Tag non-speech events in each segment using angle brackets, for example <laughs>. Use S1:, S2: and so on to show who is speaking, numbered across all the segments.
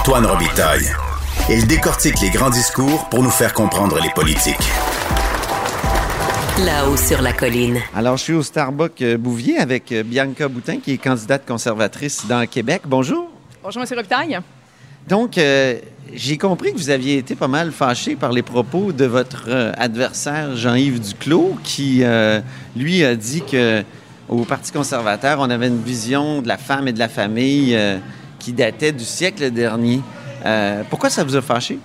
S1: Antoine Robitaille. Il décortique les grands discours pour nous faire comprendre les politiques.
S2: Là-haut sur la colline.
S3: Alors, je suis au Starbucks euh, Bouvier avec euh, Bianca Boutin, qui est candidate conservatrice dans Québec. Bonjour.
S4: Bonjour, M. Robitaille.
S3: Donc, euh, j'ai compris que vous aviez été pas mal fâché par les propos de votre euh, adversaire Jean-Yves Duclos, qui, euh, lui, a dit que au Parti conservateur, on avait une vision de la femme et de la famille euh, qui datait du siècle dernier. Euh, pourquoi ça vous a fâché?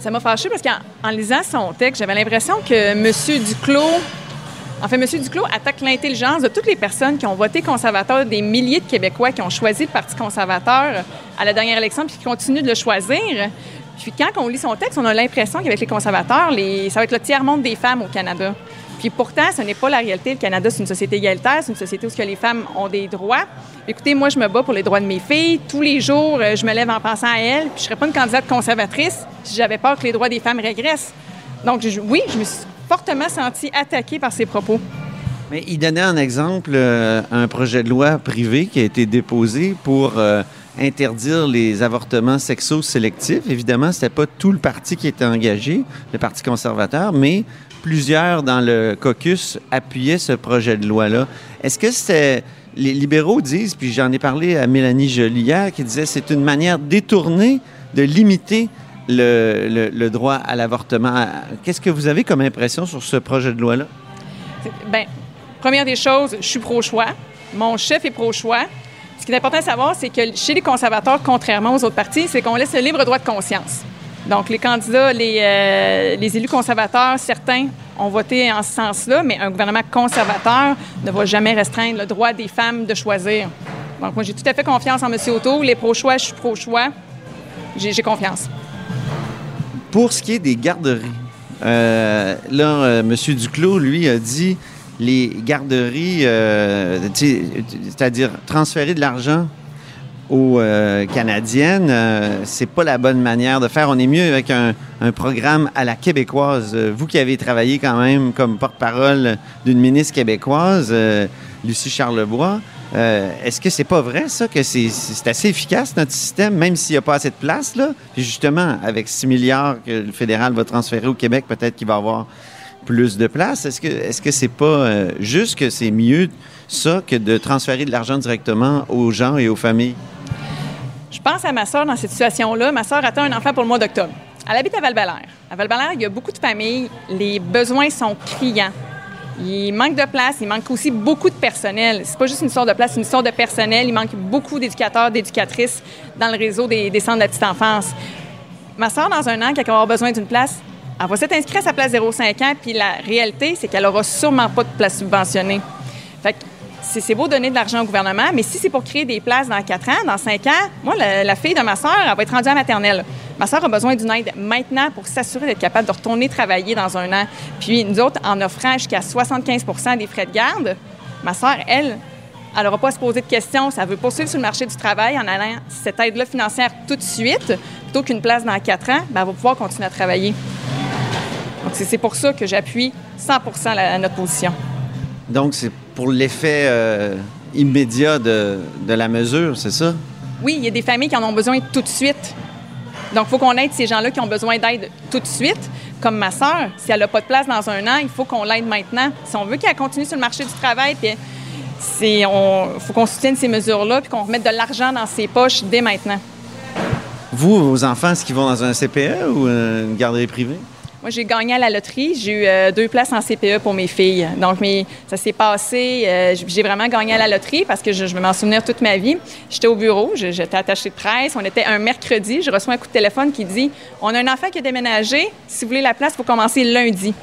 S4: Ça m'a fâché parce qu'en en lisant son texte, j'avais l'impression que M. Duclos, en fait, M. Duclos attaque l'intelligence de toutes les personnes qui ont voté conservateur, des milliers de Québécois qui ont choisi le Parti conservateur à la dernière élection puis qui continuent de le choisir. Puis quand on lit son texte, on a l'impression qu'avec les conservateurs, ça va être le tiers-monde des femmes au Canada. Puis pourtant, ce n'est pas la réalité. Le Canada, c'est une société égalitaire, c'est une société où les femmes ont des droits. Écoutez, moi, je me bats pour les droits de mes filles. Tous les jours, euh, je me lève en pensant à elles. Puis je ne serais pas une candidate conservatrice si j'avais peur que les droits des femmes régressent. Donc, oui, je me suis fortement sentie attaquée par ces propos.
S3: Mais il donnait en exemple euh, un projet de loi privé qui a été déposé pour euh, interdire les avortements sexo-sélectifs. Évidemment, ce n'était pas tout le parti qui était engagé, le Parti conservateur, mais plusieurs dans le caucus appuyaient ce projet de loi-là. Est-ce que c'était... Les libéraux disent, puis j'en ai parlé à Mélanie Joly hier, qui disait c'est une manière détournée de limiter le, droit à l'avortement. Qu'est-ce que vous avez comme impression sur ce projet de loi-là?
S4: Bien, première des choses, je suis pro-choix. Mon chef est pro-choix. Ce qui est important de savoir, c'est que chez les conservateurs, contrairement aux autres partis, c'est qu'on laisse le libre droit de conscience. Donc, les candidats, les, euh, les élus conservateurs, certains ont voté en ce sens-là, mais un gouvernement conservateur ne va jamais restreindre le droit des femmes de choisir. Donc, moi, j'ai tout à fait confiance en M. Auto. Les pro-choix, je suis pro-choix. J'ai confiance.
S3: Pour ce qui est des garderies, euh, là, euh, M. Duclos, lui, a dit les garderies, c'est-à-dire transférer de l'argent aux euh, Canadiennes, euh, c'est pas la bonne manière de faire. On est mieux avec un, programme à la québécoise. Euh, Vous qui avez travaillé quand même comme porte-parole d'une ministre québécoise, euh, Lucie Charlebois, est-ce que c'est pas vrai, ça, que c'est, assez efficace, notre système, même s'il n'y a pas assez de place, là? Puis justement, avec 6 milliards que le fédéral va transférer au Québec, peut-être qu'il va avoir plus de place. Est-ce que est-ce que c'est pas juste que c'est mieux ça que de transférer de l'argent directement aux gens et aux familles?
S4: Je pense à ma sœur dans cette situation-là. Ma sœur attend un enfant pour le mois d'octobre. Elle habite à val À val il y a beaucoup de familles. Les besoins sont criants. Il manque de place, il manque aussi beaucoup de personnel. C'est pas juste une histoire de place, c'est une histoire de personnel. Il manque beaucoup d'éducateurs, d'éducatrices dans le réseau des, centres de la petite enfance. Ma sœur, dans un an, qui va avoir besoin d'une place, elle va s'être inscrite à sa place 0,5 ans, puis la réalité, c'est qu'elle aura sûrement pas de place subventionnée. Fait que c'est beau donner de l'argent au gouvernement, mais si c'est pour créer des places dans 4 ans, dans 5 ans, moi, la, fille de ma sœur, elle va être rendue à maternelle. Ma sœur a besoin d'une aide maintenant pour s'assurer d'être capable de retourner travailler dans un an. Puis nous autres, en offrant jusqu'à 75% des frais de garde, ma sœur, elle, elle n'aura pas à se poser de questions. Ça veut poursuivre sur le marché du travail en allant cette aide-là financière tout de suite, plutôt qu'une place dans 4 ans, ben, elle va pouvoir continuer à travailler. Donc, c'est pour ça que j'appuie 100 la- notre position.
S3: Donc, c'est pour l'effet euh, immédiat de, de la mesure, c'est ça?
S4: Oui, il y a des familles qui en ont besoin tout de suite. Donc, il faut qu'on aide ces gens-là qui ont besoin d'aide tout de suite. Comme ma sœur, si elle n'a pas de place dans un an, il faut qu'on l'aide maintenant. Si on veut qu'elle continue sur le marché du travail, puis il faut qu'on soutienne ces mesures-là, puis qu'on remette de l'argent dans ses poches dès maintenant.
S3: Vous, vos enfants, est-ce qu'ils vont dans un CPE ou une garderie privée?
S4: Moi, j'ai gagné à la loterie. J'ai eu euh, deux places en CPE pour mes filles. Donc, mes- ça s'est passé. euh, j'ai vraiment gagné à la loterie parce que je, je vais m'en souvenir toute ma vie. J'étais au bureau, j'étais attachée de presse. On était un mercredi. Je reçois un coup de téléphone qui dit On a un enfant qui a déménagé. Si vous voulez la place, il faut commencer lundi.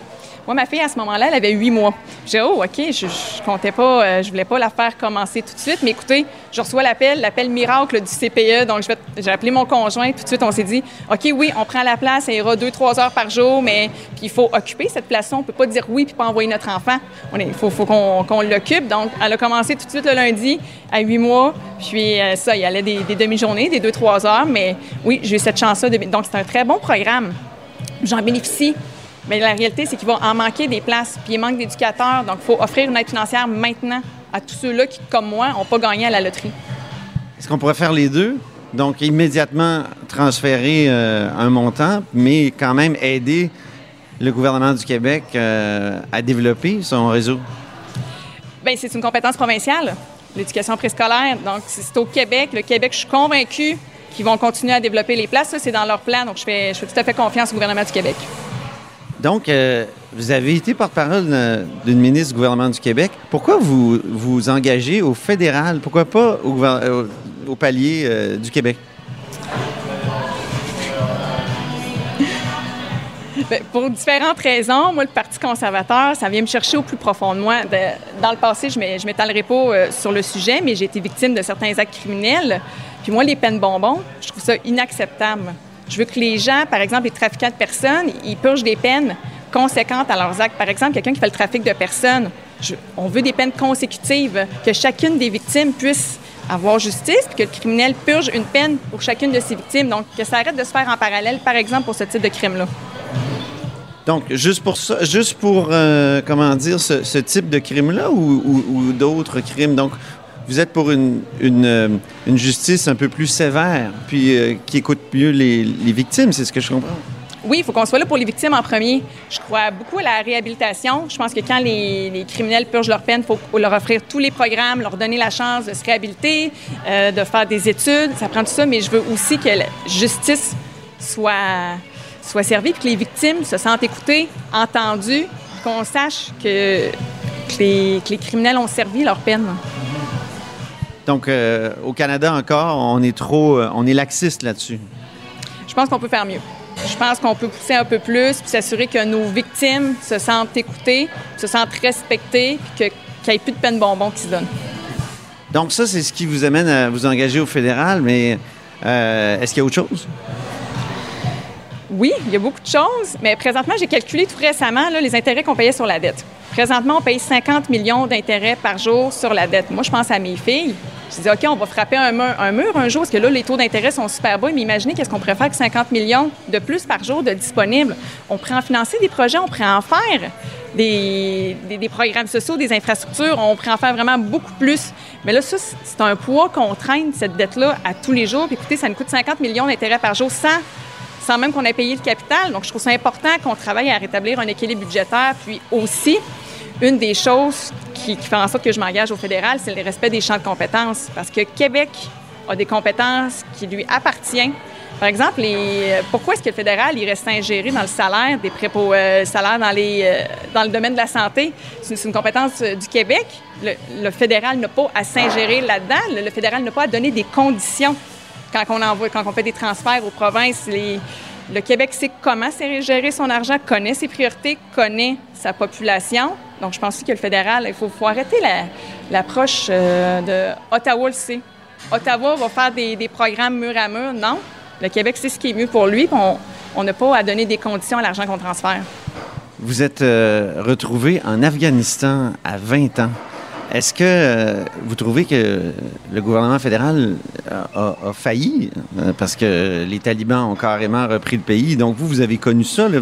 S4: Moi, ma fille, à ce moment-là, elle avait huit mois. J'ai dit, oh, OK, je, je comptais pas, euh, je voulais pas la faire commencer tout de suite. Mais écoutez, je reçois l'appel, l'appel miracle du CPE. Donc, j'ai appelé mon conjoint. Tout de suite, on s'est dit, OK, oui, on prend la place, elle ira deux, trois heures par jour, mais puis il faut occuper cette place-là. On peut pas dire oui puis pas envoyer notre enfant. Il faut, qu'on l'occupe. Donc, elle a commencé tout de suite le lundi à huit mois. Puis euh, ça, il y allait des, des demi-journées, des deux, trois heures. Mais oui, j'ai eu cette chance-là. de- Donc, c'est un très bon programme. J'en bénéficie. Mais la réalité, c'est qu'il va en manquer des places, puis il manque d'éducateurs. Donc, il faut offrir une aide financière maintenant à tous ceux-là qui, comme moi, n'ont pas gagné à la loterie.
S3: Est-ce qu'on pourrait faire les deux? Donc, immédiatement transférer euh, un montant, mais quand même aider le gouvernement du Québec euh, à développer son réseau?
S4: Bien, c'est une compétence provinciale, l'éducation préscolaire. Donc, c'est au Québec. Le Québec, je suis convaincue qu'ils vont continuer à développer les places. Ça, c'est dans leur plan. Donc, je fais, je fais tout à fait confiance au gouvernement du Québec.
S3: Donc, euh, vous avez été porte-parole euh, d'une ministre du gouvernement du Québec. Pourquoi vous vous engagez au fédéral? Pourquoi pas au, au palier euh, du Québec? <laughs>
S4: Ben, Pour différentes raisons, moi, le Parti conservateur, ça vient me chercher au plus profond de moi. Dans le passé, je ne m'étalerai pas euh, sur le sujet, mais j'ai été victime de certains actes criminels. Puis moi, les peines bonbons, je trouve ça inacceptable. Je veux que les gens, par exemple, les trafiquants de personnes, ils purgent des peines conséquentes à leurs actes. Par exemple, quelqu'un qui fait le trafic de personnes, on veut des peines consécutives, que chacune des victimes puisse avoir justice, puis que le criminel purge une peine pour chacune de ses victimes. Donc, que ça arrête de se faire en parallèle, par exemple, pour ce type de crime-là.
S3: Donc, juste pour ça, juste pour, euh, comment dire, ce, type de crime-là ou, ou- ou d'autres crimes? Donc, vous êtes pour une, euh, une justice un peu plus sévère, puis euh, qui écoute mieux les, les victimes, c'est ce que je comprends?
S4: Oui, il faut qu'on soit là pour les victimes en premier. Je crois beaucoup à la réhabilitation. Je pense que quand les, les criminels purgent leur peine, il faut leur offrir tous les programmes, leur donner la chance de se réhabiliter, euh, de faire des études. Ça prend tout ça, mais je veux aussi que la justice soit, soit servie, puis que les victimes se sentent écoutées, entendues, qu'on sache que, que les, que les criminels ont servi leur peine.
S3: Donc, euh, au Canada encore, on est trop, euh, on est laxiste là-dessus.
S4: Je pense qu'on peut faire mieux. Je pense qu'on peut pousser un peu plus puis s'assurer que nos victimes se sentent écoutées, se sentent respectées, puis que- qu'il n'y ait plus de peine bonbon qui se donne.
S3: Donc, ça, c'est ce qui vous amène à vous engager au fédéral, mais euh, est-ce qu'il y a autre chose?
S4: Oui, il y a beaucoup de choses, mais présentement, j'ai calculé tout récemment là, les intérêts qu'on payait sur la dette. Présentement, on paye 50 millions d'intérêts par jour sur la dette. Moi, je pense à mes filles. Je dis, OK, on va frapper un mur un, jour, parce que là, les taux d'intérêt sont super bas. Mais imaginez qu'est-ce qu'on pourrait faire avec 50 millions de plus par jour de disponibles. On pourrait en financer des projets, on pourrait en faire des, programmes sociaux, des infrastructures. On pourrait en faire vraiment beaucoup plus. Mais là, ça, c'est- c'est un poids qu'on traîne, cette dette-là, à tous les jours. Puis écoutez, ça nous coûte 50 millions d'intérêts par jour sans sans même qu'on ait payé le capital. Donc, je trouve ça important qu'on travaille à rétablir un équilibre budgétaire. Puis aussi, une des choses qui, fait en sorte que je m'engage au fédéral, c'est le respect des champs de compétences. Parce que Québec a des compétences qui lui appartiennent. Par exemple, pourquoi est-ce que le fédéral il reste ingéré dans le salaire des prépo, euh, salaires euh, dans le domaine de la santé? C'est une, compétence euh, du Québec. Le, fédéral n'a pas à s'ingérer là-dedans. Le, fédéral n'a pas à donner des conditions quand on envoie, quand on fait des transferts aux provinces, le Québec sait comment gérer son argent, connaît ses priorités, connaît sa population. Donc, je pense aussi que le fédéral, il faut, arrêter la- l'approche euh, de Ottawa le sait. Ottawa va faire des, programmes mur à mur. Non? Le Québec sait ce qui est mieux pour lui, on- n'a pas à donner des conditions à l'argent qu'on transfère.
S3: Vous êtes euh, retrouvé en Afghanistan à 20 ans. Est-ce que euh, vous trouvez que le gouvernement fédéral a, failli? Parce que les talibans ont carrément repris le pays? Donc vous, vous avez connu ça. là,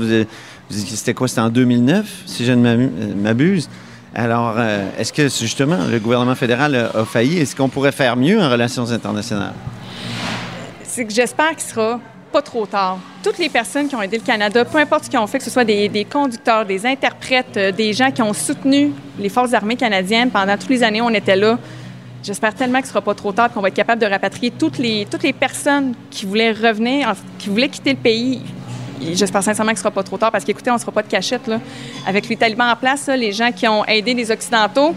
S3: C'était quoi? C'était en 2009, si je ne euh, m'abuse. Alors, euh, est-ce que justement le gouvernement fédéral a, failli? Est-ce qu'on pourrait faire mieux en relations internationales?
S4: c'est que j'espère qu'il sera pas trop tard. Toutes les personnes qui ont aidé le Canada, peu importe ce qu'ils ont fait, que ce soit des, conducteurs, des interprètes, euh, des gens qui ont soutenu les forces armées canadiennes pendant toutes les années où on était là, j'espère tellement que ce sera pas trop tard, qu'on va être capable de rapatrier toutes les, toutes les personnes qui voulaient revenir, en- qui voulaient quitter le pays. J'espère sincèrement que ce sera pas trop tard parce qu'écoutez, on ne sera pas de cachette. Là. Avec les talibans en place, là, les gens qui ont aidé les Occidentaux,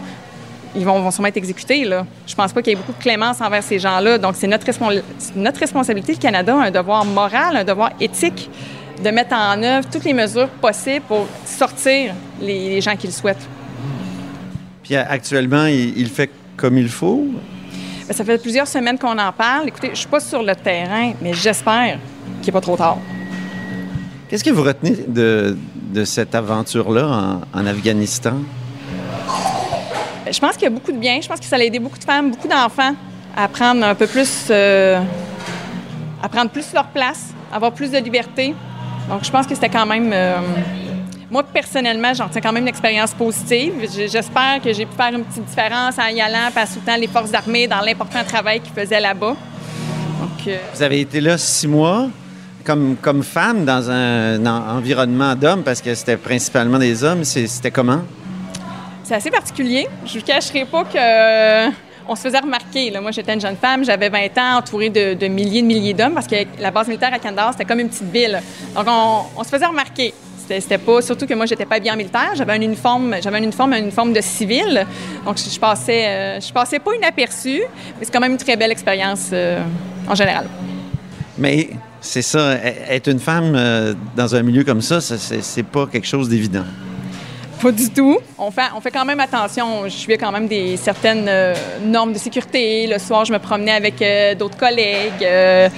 S4: ils vont, vont sûrement être exécutés. Là. Je pense pas qu'il y ait beaucoup de clémence envers ces gens-là. Donc, c'est notre, respons- notre responsabilité. Le Canada a un devoir moral, un devoir éthique de mettre en œuvre toutes les mesures possibles pour sortir les, les gens qui le souhaitent.
S3: Puis euh, actuellement, il, il fait comme il faut?
S4: Ben, ça fait plusieurs semaines qu'on en parle. Écoutez, je suis pas sur le terrain, mais j'espère qu'il n'est pas trop tard.
S3: Qu'est-ce que vous retenez de, de cette aventure-là en, en Afghanistan?
S4: Je pense qu'il y a beaucoup de bien. Je pense que ça a aidé beaucoup de femmes, beaucoup d'enfants à prendre un peu plus, euh, à prendre plus leur place, avoir plus de liberté. Donc, je pense que c'était quand même, euh, moi personnellement, j'en retiens quand même une expérience positive. J'espère que j'ai pu faire une petite différence en y allant, en soutenant les forces armées dans l'important travail qu'ils faisaient là-bas. Donc, euh,
S3: Vous avez été là six mois comme, comme femme dans un, en- environnement d'hommes parce que c'était principalement des hommes. C'était comment?
S4: c'est assez particulier. Je ne vous cacherai pas que euh, on se faisait remarquer. là. Moi, j'étais une jeune femme, j'avais 20 ans, entourée de, de milliers de milliers d'hommes, parce que la base militaire à Kandahar, c'était comme une petite ville. Donc, on, on se faisait remarquer. C'était, pas, surtout que moi, j'étais pas bien en militaire. J'avais un uniforme, j'avais un uniforme, un uniforme de civil. Donc, je, je passais, euh, je passais pas inaperçue, mais c'est quand même une très belle expérience euh, en général.
S3: Mais c'est ça, e- être une femme euh, dans un milieu comme ça, ça, c'est pas quelque chose d'évident.
S4: Pas du tout. On fait, on fait quand même attention. Je suivais quand même des certaines euh, normes de sécurité. Le soir, je me promenais avec euh, d'autres collègues. Euh,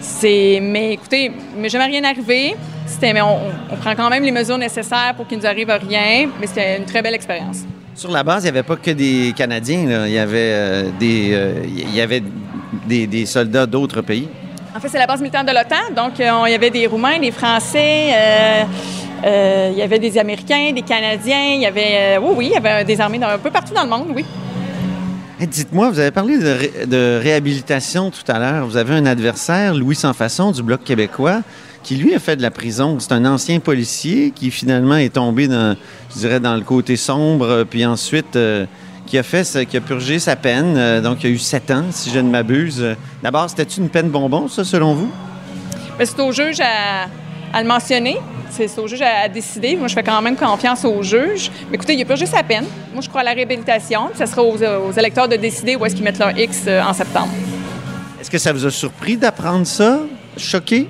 S4: c'est, mais écoutez, mais jamais rien arrivé. C'était, mais on, on prend quand même les mesures nécessaires pour qu'il nous arrive rien. Mais c'était une très belle expérience.
S3: Sur la base, il n'y avait pas que des Canadiens. là. Il y avait, euh, des, euh, il y avait des, des soldats d'autres pays.
S4: En fait, c'est la base militaire de l'OTAN. Donc, euh, il y avait des Roumains, des Français, euh, euh, il y avait des Américains, des Canadiens. Il y avait, oui, oui, il y avait des armées un peu partout dans le monde, oui.
S3: Hey, Dites-moi, vous avez parlé de, ré- de réhabilitation tout à l'heure. Vous avez un adversaire, Louis Sans-Façon, du Bloc québécois, qui lui a fait de la prison. C'est un ancien policier qui finalement est tombé dans, je dirais, dans le côté sombre, puis ensuite qui a fait, qui a purgé sa peine. Euh, donc, il y a eu sept ans, si je ne m'abuse. D'abord, c'était une peine bonbon, ça, selon vous?
S4: Mais c'est au juge à, à le mentionner. C'est au juge à, à décider. Moi, je fais quand même confiance au juge. Mais écoutez, il a purgé sa peine. Moi, je crois à la réhabilitation. Ça sera aux, aux électeurs de décider où est-ce qu'ils mettent leur X euh, en septembre.
S3: Est-ce que ça vous a surpris d'apprendre ça? Choqué?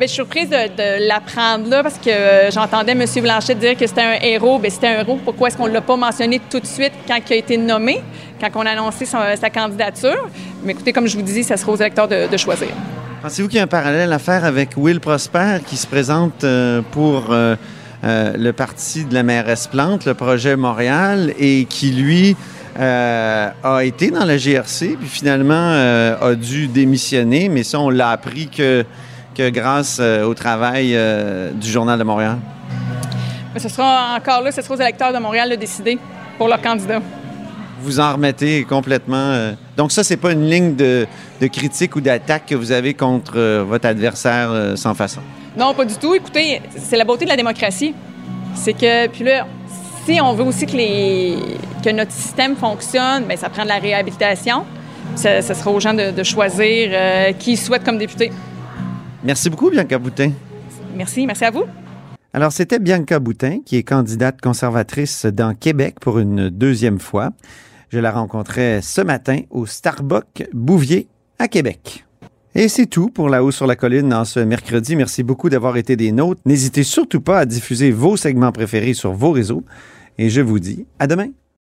S4: Bien, je suis surprise de, l'apprendre là parce que euh, j'entendais M. Blanchet dire que c'était un héros. Bien, c'était un héros. Pourquoi est-ce qu'on ne l'a pas mentionné tout de suite quand il a été nommé, quand on a annoncé sa candidature? Mais écoutez, comme je vous dis, ça sera aux électeurs de, choisir.
S3: Pensez-vous qu'il y a un parallèle à faire avec Will Prosper qui se présente euh, pour euh, le parti de la mairesse Plante, le projet Montréal, et qui, lui, a été dans la GRC, puis finalement a dû démissionner, mais ça, on l'a appris que, que grâce euh, au travail euh, du Journal de Montréal?
S4: Mais ce sera encore là, ce sera aux électeurs de Montréal de décider pour leur candidat.
S3: Vous en remettez complètement. euh, Donc ça, c'est pas une ligne de, de critique ou d'attaque que vous avez contre votre adversaire sans façon?
S4: Non, pas du tout. Écoutez, c'est la beauté de la démocratie. C'est que, puis là, si on veut aussi que, les, que notre système fonctionne, bien, ça prend de la réhabilitation. Ça, ça sera aux gens de, de choisir euh, qui ils souhaitent comme député.
S3: Merci beaucoup, Bianca Boutin.
S4: Merci, merci à vous.
S3: Alors, c'était Bianca Boutin, qui est candidate conservatrice dans Québec pour une deuxième fois. Je la rencontrais ce matin au Starbucks Bouvier à Québec. Et c'est tout pour La Haut sur la Colline en ce mercredi. Merci beaucoup d'avoir été des nôtres. N'hésitez surtout pas à diffuser vos segments préférés sur vos réseaux. Et je vous dis à demain.